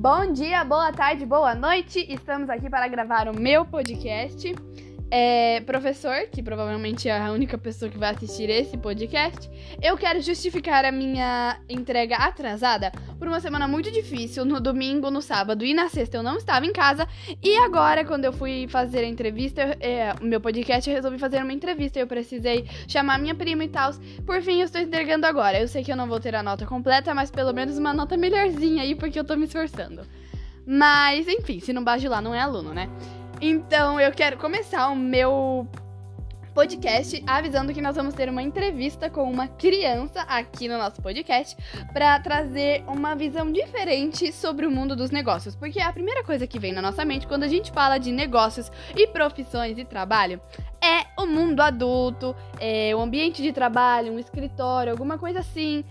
Bom dia, boa tarde, boa noite. Estamos aqui para gravar o meu podcast. É, professor, que provavelmente é a única pessoa que vai assistir esse podcast, eu quero justificar a minha entrega atrasada por uma semana muito difícil. No domingo, no sábado e na sexta eu não estava em casa. E agora, quando eu fui fazer a entrevista, é, o meu podcast, eu resolvi fazer uma entrevista. Eu precisei chamar minha prima e tal. Por fim, eu estou entregando agora. Eu sei que eu não vou ter a nota completa, mas pelo menos uma nota melhorzinha aí, porque eu tô me esforçando. Mas, enfim, se não bajular, não é aluno, né? Então eu quero começar o meu podcast avisando que nós vamos ter uma entrevista com uma criança aqui no nosso podcast para trazer uma visão diferente sobre o mundo dos negócios, porque a primeira coisa que vem na nossa mente quando a gente fala de negócios e profissões e trabalho é o mundo adulto, é o ambiente de trabalho, um escritório, alguma coisa assim,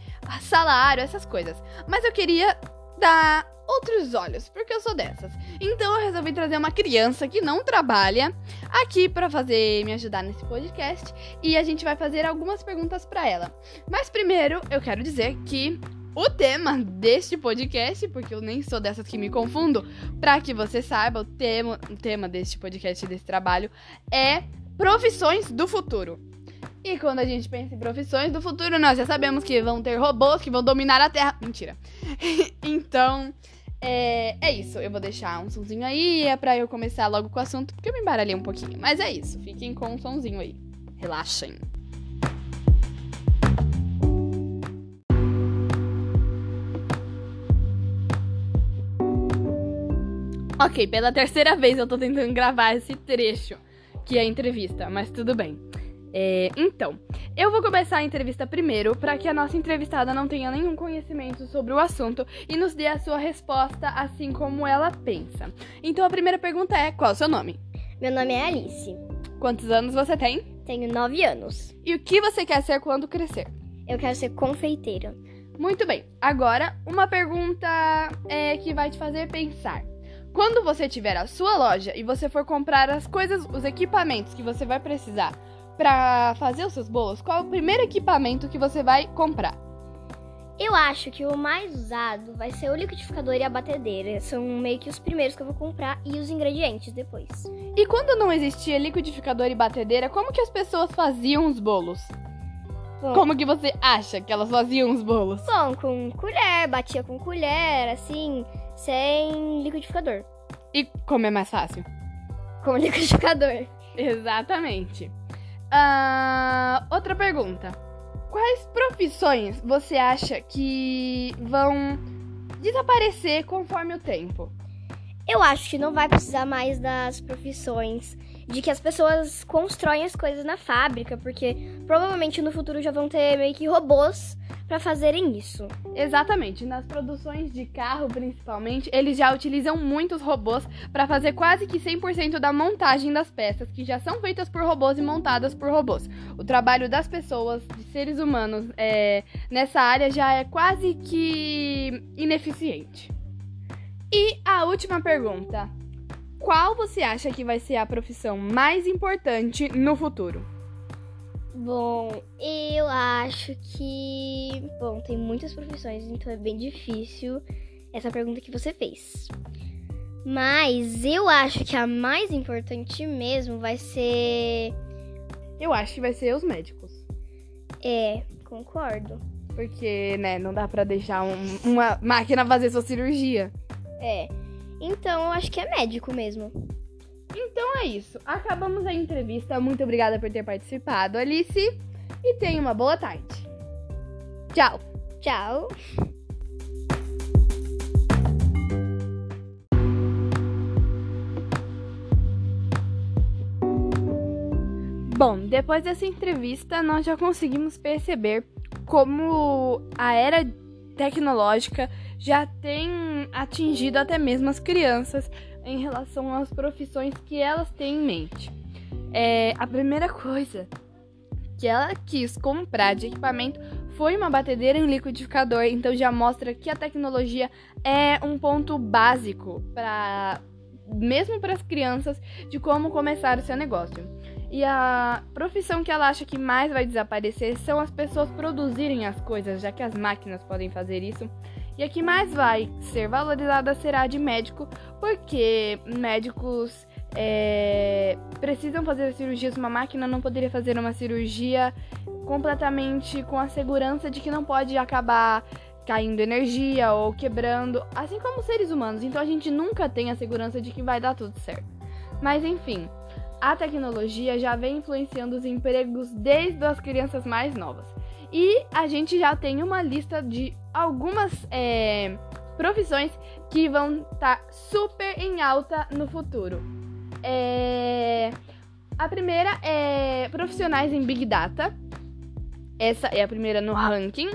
salário, essas coisas. Mas eu queria dar outros olhos, porque eu sou dessas. Então eu resolvi trazer uma criança que não trabalha aqui para fazer me ajudar nesse podcast e a gente vai fazer algumas perguntas para ela. Mas primeiro eu quero dizer que o tema deste podcast, porque eu nem sou dessas que me confundo, para que você saiba, o tema, o tema deste podcast desse trabalho é profissões do futuro. E quando a gente pensa em profissões do futuro, nós já sabemos que vão ter robôs que vão dominar a Terra. Mentira. então, é, é isso, eu vou deixar um sonzinho aí é pra eu começar logo com o assunto, porque eu me embaralhei um pouquinho. Mas é isso, fiquem com um sonzinho aí. Relaxem. Ok, pela terceira vez eu tô tentando gravar esse trecho, que é a entrevista, mas tudo bem. É, então, eu vou começar a entrevista primeiro para que a nossa entrevistada não tenha nenhum conhecimento sobre o assunto e nos dê a sua resposta assim como ela pensa. Então a primeira pergunta é: qual é o seu nome? Meu nome é Alice. Quantos anos você tem? Tenho 9 anos. E o que você quer ser quando crescer? Eu quero ser confeiteira. Muito bem. Agora, uma pergunta é, que vai te fazer pensar. Quando você tiver a sua loja e você for comprar as coisas, os equipamentos que você vai precisar para fazer os seus bolos, qual é o primeiro equipamento que você vai comprar? Eu acho que o mais usado vai ser o liquidificador e a batedeira. São meio que os primeiros que eu vou comprar e os ingredientes depois. E quando não existia liquidificador e batedeira, como que as pessoas faziam os bolos? Bom, como que você acha que elas faziam os bolos? Bom, com colher, batia com colher, assim, sem liquidificador. E como é mais fácil? Com liquidificador. Exatamente. Uh, outra pergunta. Quais profissões você acha que vão desaparecer conforme o tempo? Eu acho que não vai precisar mais das profissões de que as pessoas constroem as coisas na fábrica, porque provavelmente no futuro já vão ter meio que robôs para fazerem isso. Exatamente, nas produções de carro principalmente, eles já utilizam muitos robôs para fazer quase que 100% da montagem das peças, que já são feitas por robôs e montadas por robôs. O trabalho das pessoas, de seres humanos, é, nessa área já é quase que ineficiente. E a última pergunta: qual você acha que vai ser a profissão mais importante no futuro? Bom, eu acho que. Bom, tem muitas profissões, então é bem difícil essa pergunta que você fez. Mas eu acho que a mais importante mesmo vai ser. Eu acho que vai ser os médicos. É, concordo. Porque, né, não dá pra deixar um, uma máquina fazer sua cirurgia. É. Então eu acho que é médico mesmo. Então é isso. Acabamos a entrevista. Muito obrigada por ter participado, Alice. E tenha uma boa tarde. Tchau. Tchau. Bom, depois dessa entrevista, nós já conseguimos perceber como a era tecnológica já tem atingido até mesmo as crianças em relação às profissões que elas têm em mente. É, a primeira coisa que ela quis comprar de equipamento foi uma batedeira em liquidificador, então já mostra que a tecnologia é um ponto básico para mesmo para as crianças de como começar o seu negócio. E a profissão que ela acha que mais vai desaparecer são as pessoas produzirem as coisas, já que as máquinas podem fazer isso. E a que mais vai ser valorizada será a de médico, porque médicos é, precisam fazer cirurgias. Uma máquina não poderia fazer uma cirurgia completamente com a segurança de que não pode acabar caindo energia ou quebrando, assim como seres humanos. Então a gente nunca tem a segurança de que vai dar tudo certo. Mas enfim, a tecnologia já vem influenciando os empregos desde as crianças mais novas. E a gente já tem uma lista de algumas é, profissões que vão estar tá super em alta no futuro. É... A primeira é profissionais em Big Data. Essa é a primeira no ranking.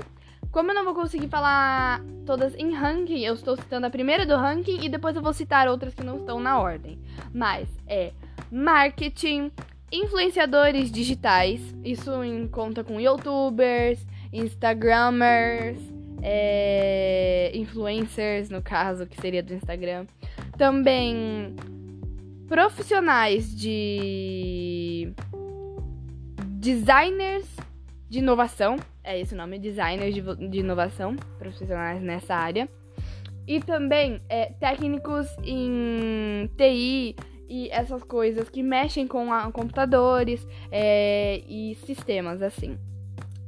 Como eu não vou conseguir falar todas em ranking, eu estou citando a primeira do ranking e depois eu vou citar outras que não estão na ordem. Mas é marketing, influenciadores digitais, isso em conta com youtubers, instagramers, é, influencers, no caso, que seria do Instagram. Também profissionais de designers de inovação, é esse o nome, designers de, de inovação, profissionais nessa área. E também é, técnicos em TI e essas coisas que mexem com a, computadores é, e sistemas, assim.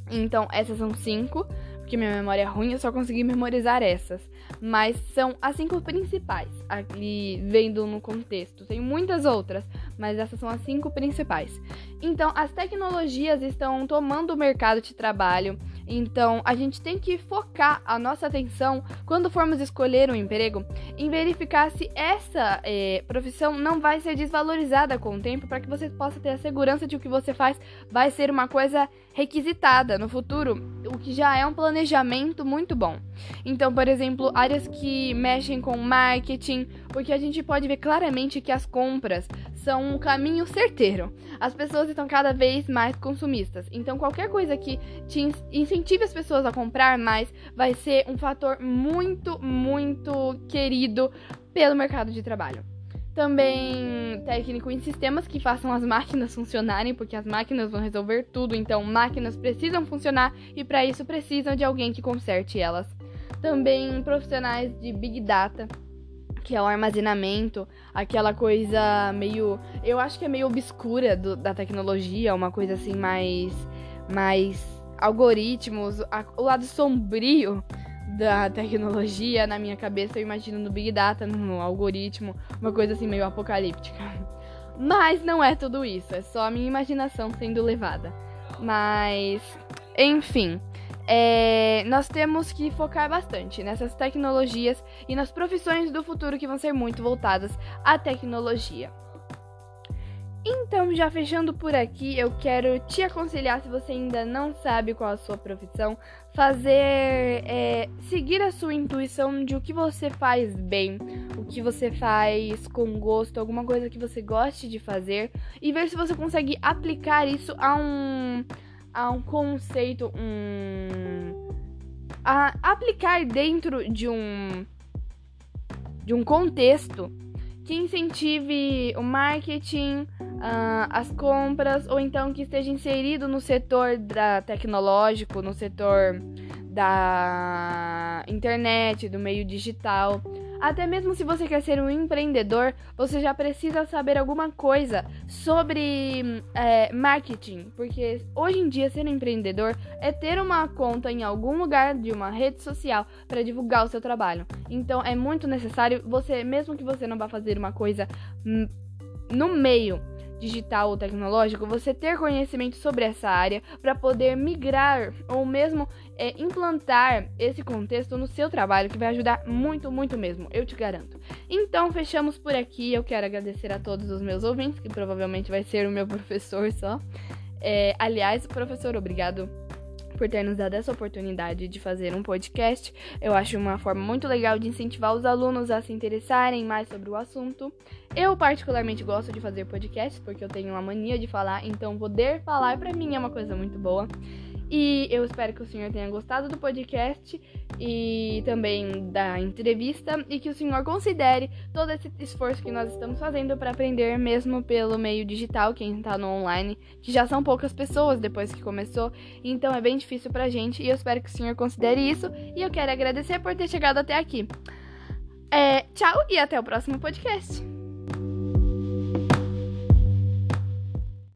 Então, essas são cinco porque minha memória é ruim, eu só consegui memorizar essas. Mas são as cinco principais, ali vendo no contexto. Tem muitas outras, mas essas são as cinco principais. Então, as tecnologias estão tomando o mercado de trabalho. Então, a gente tem que focar a nossa atenção quando formos escolher um emprego em verificar se essa é, profissão não vai ser desvalorizada com o tempo para que você possa ter a segurança de que o que você faz vai ser uma coisa requisitada no futuro, o que já é um planejamento muito bom. Então, por exemplo, áreas que mexem com marketing, porque a gente pode ver claramente que as compras são um caminho certeiro. As pessoas estão cada vez mais consumistas. Então, qualquer coisa que te incentive as pessoas a comprar mais vai ser um fator muito, muito querido pelo mercado de trabalho. Também técnico em sistemas que façam as máquinas funcionarem, porque as máquinas vão resolver tudo, então máquinas precisam funcionar e para isso precisam de alguém que conserte elas. Também profissionais de Big Data, que é o armazenamento, aquela coisa meio. Eu acho que é meio obscura do, da tecnologia, uma coisa assim mais. mais algoritmos, a, o lado sombrio da tecnologia na minha cabeça, eu imagino no Big Data, no algoritmo, uma coisa assim meio apocalíptica. Mas não é tudo isso, é só a minha imaginação sendo levada. Mas, enfim, é, nós temos que focar bastante nessas tecnologias e nas profissões do futuro que vão ser muito voltadas à tecnologia. Então, já fechando por aqui, eu quero te aconselhar, se você ainda não sabe qual a sua profissão, fazer. É, seguir a sua intuição de o que você faz bem, o que você faz com gosto, alguma coisa que você goste de fazer e ver se você consegue aplicar isso a um. A um conceito, um. a aplicar dentro de um. de um contexto que incentive o marketing, uh, as compras, ou então que esteja inserido no setor da tecnológico, no setor da internet, do meio digital. Até mesmo se você quer ser um empreendedor, você já precisa saber alguma coisa sobre é, marketing, porque hoje em dia ser um empreendedor é ter uma conta em algum lugar de uma rede social para divulgar o seu trabalho. Então é muito necessário você, mesmo que você não vá fazer uma coisa hum, no meio digital ou tecnológico, você ter conhecimento sobre essa área para poder migrar ou mesmo é, implantar esse contexto no seu trabalho, que vai ajudar muito, muito mesmo, eu te garanto. Então, fechamos por aqui. Eu quero agradecer a todos os meus ouvintes, que provavelmente vai ser o meu professor só. É, aliás, professor, obrigado por ter nos dado essa oportunidade de fazer um podcast. Eu acho uma forma muito legal de incentivar os alunos a se interessarem mais sobre o assunto. Eu particularmente gosto de fazer podcasts porque eu tenho uma mania de falar, então poder falar para mim é uma coisa muito boa. E eu espero que o senhor tenha gostado do podcast e também da entrevista e que o senhor considere todo esse esforço que nós estamos fazendo para aprender mesmo pelo meio digital, quem está no online, que já são poucas pessoas depois que começou, então é bem difícil pra gente e eu espero que o senhor considere isso e eu quero agradecer por ter chegado até aqui. É, tchau e até o próximo podcast.